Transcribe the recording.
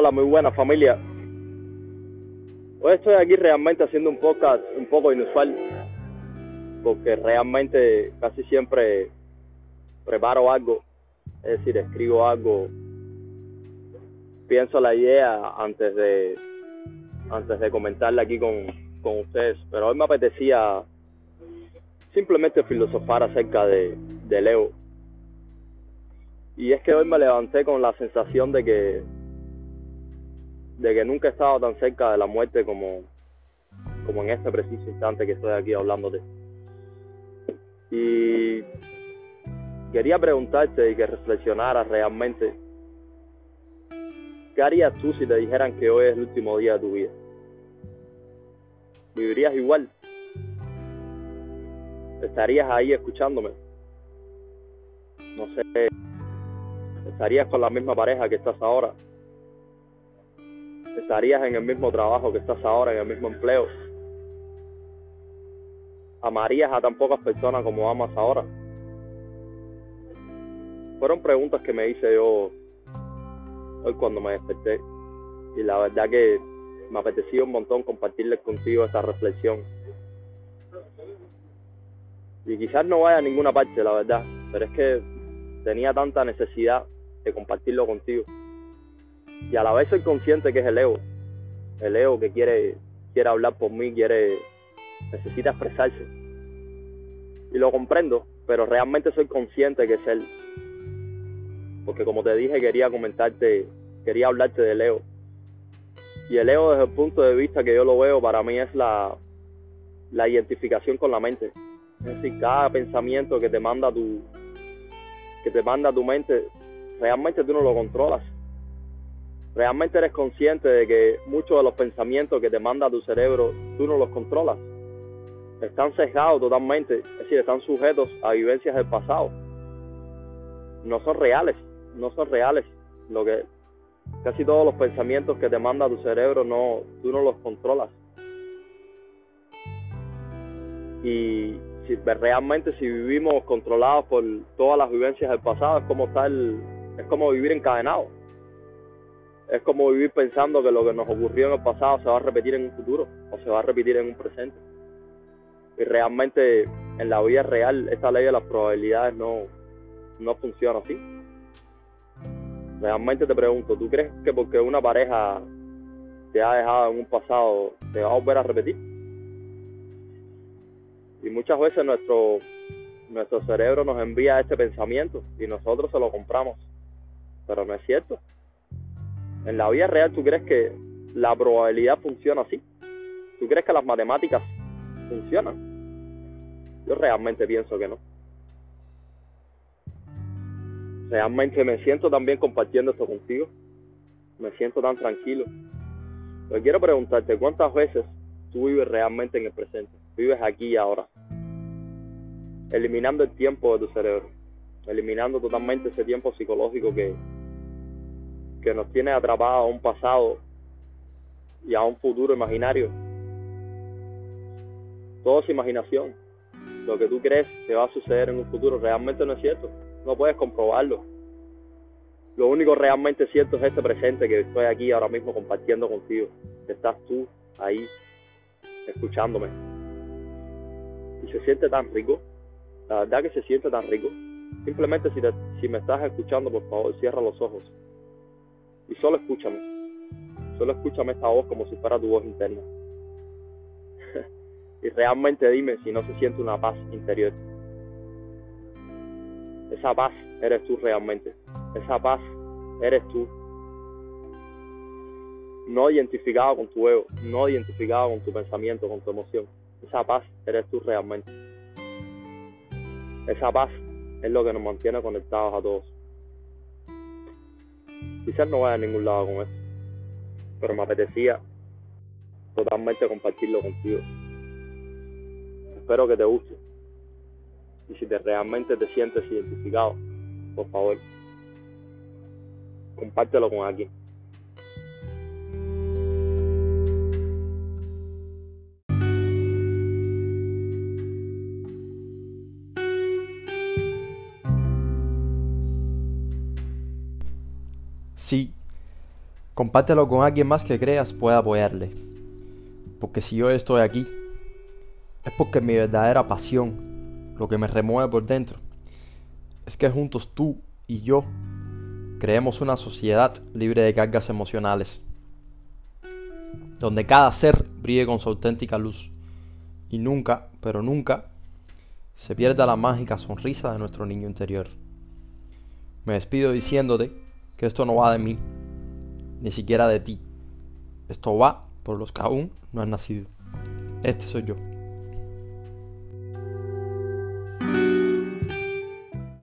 Hola, muy buena familia. Hoy estoy aquí realmente haciendo un podcast un poco inusual, porque realmente casi siempre preparo algo, es decir, escribo algo, pienso la idea antes de antes de comentarla aquí con, con ustedes, pero hoy me apetecía simplemente filosofar acerca de, de Leo. Y es que hoy me levanté con la sensación de que de que nunca he estado tan cerca de la muerte como, como en este preciso instante que estoy aquí hablándote. Y quería preguntarte y que reflexionaras realmente, ¿qué harías tú si te dijeran que hoy es el último día de tu vida? ¿Vivirías igual? ¿Estarías ahí escuchándome? No sé, ¿estarías con la misma pareja que estás ahora? Estarías en el mismo trabajo que estás ahora, en el mismo empleo. ¿Amarías a tan pocas personas como amas ahora? Fueron preguntas que me hice yo hoy cuando me desperté. Y la verdad que me apetecía un montón compartirles contigo esta reflexión. Y quizás no vaya a ninguna parte, la verdad, pero es que tenía tanta necesidad de compartirlo contigo y a la vez soy consciente que es el ego, el ego que quiere, quiere hablar por mí, quiere, necesita expresarse. Y lo comprendo, pero realmente soy consciente que es él. Porque como te dije, quería comentarte, quería hablarte del ego. Y el ego desde el punto de vista que yo lo veo, para mí es la, la identificación con la mente. Es decir, cada pensamiento que te manda tu, que te manda tu mente, realmente tú no lo controlas realmente eres consciente de que muchos de los pensamientos que te manda tu cerebro, tú no los controlas. Están sesgados totalmente, es decir, están sujetos a vivencias del pasado. No son reales, no son reales. Lo que casi todos los pensamientos que te manda tu cerebro no, tú no los controlas. Y si realmente si vivimos controlados por todas las vivencias del pasado, es como estar, es como vivir encadenado es como vivir pensando que lo que nos ocurrió en el pasado se va a repetir en un futuro o se va a repetir en un presente. Y realmente en la vida real esta ley de las probabilidades no, no funciona así. Realmente te pregunto, ¿tú crees que porque una pareja te ha dejado en un pasado te va a volver a repetir? Y muchas veces nuestro, nuestro cerebro nos envía este pensamiento y nosotros se lo compramos. Pero no es cierto. En la vida real, ¿tú crees que la probabilidad funciona así? ¿Tú crees que las matemáticas funcionan? Yo realmente pienso que no. Realmente me siento también compartiendo esto contigo. Me siento tan tranquilo. Pero quiero preguntarte, ¿cuántas veces tú vives realmente en el presente? Vives aquí y ahora. Eliminando el tiempo de tu cerebro. Eliminando totalmente ese tiempo psicológico que, que nos tiene atrapados a un pasado y a un futuro imaginario. Todo es imaginación. Lo que tú crees que va a suceder en un futuro realmente no es cierto. No puedes comprobarlo. Lo único realmente cierto es este presente que estoy aquí ahora mismo compartiendo contigo. Estás tú ahí escuchándome. Y se siente tan rico. La verdad que se siente tan rico. Simplemente si, si me estás escuchando, por favor, cierra los ojos y solo escúchame. Solo escúchame esta voz como si fuera tu voz interna. y realmente dime si no se siente una paz interior. Esa paz eres tú realmente. Esa paz eres tú. No identificado con tu ego, no identificado con tu pensamiento, con tu emoción. Esa paz eres tú realmente. Esa paz es lo que nos mantiene conectados a todos. Quizás no vaya a ningún lado con esto, pero me apetecía totalmente compartirlo contigo. Espero que te guste. Y si te realmente te sientes identificado, por favor, compártelo con alguien. Sí, Compártelo con alguien más que creas pueda apoyarle. Porque si yo estoy aquí, es porque mi verdadera pasión, lo que me remueve por dentro, es que juntos tú y yo creemos una sociedad libre de cargas emocionales, donde cada ser brille con su auténtica luz y nunca, pero nunca, se pierda la mágica sonrisa de nuestro niño interior. Me despido diciéndote que esto no va de mí, ni siquiera de ti. Esto va por los que aún no han nacido. Este soy yo.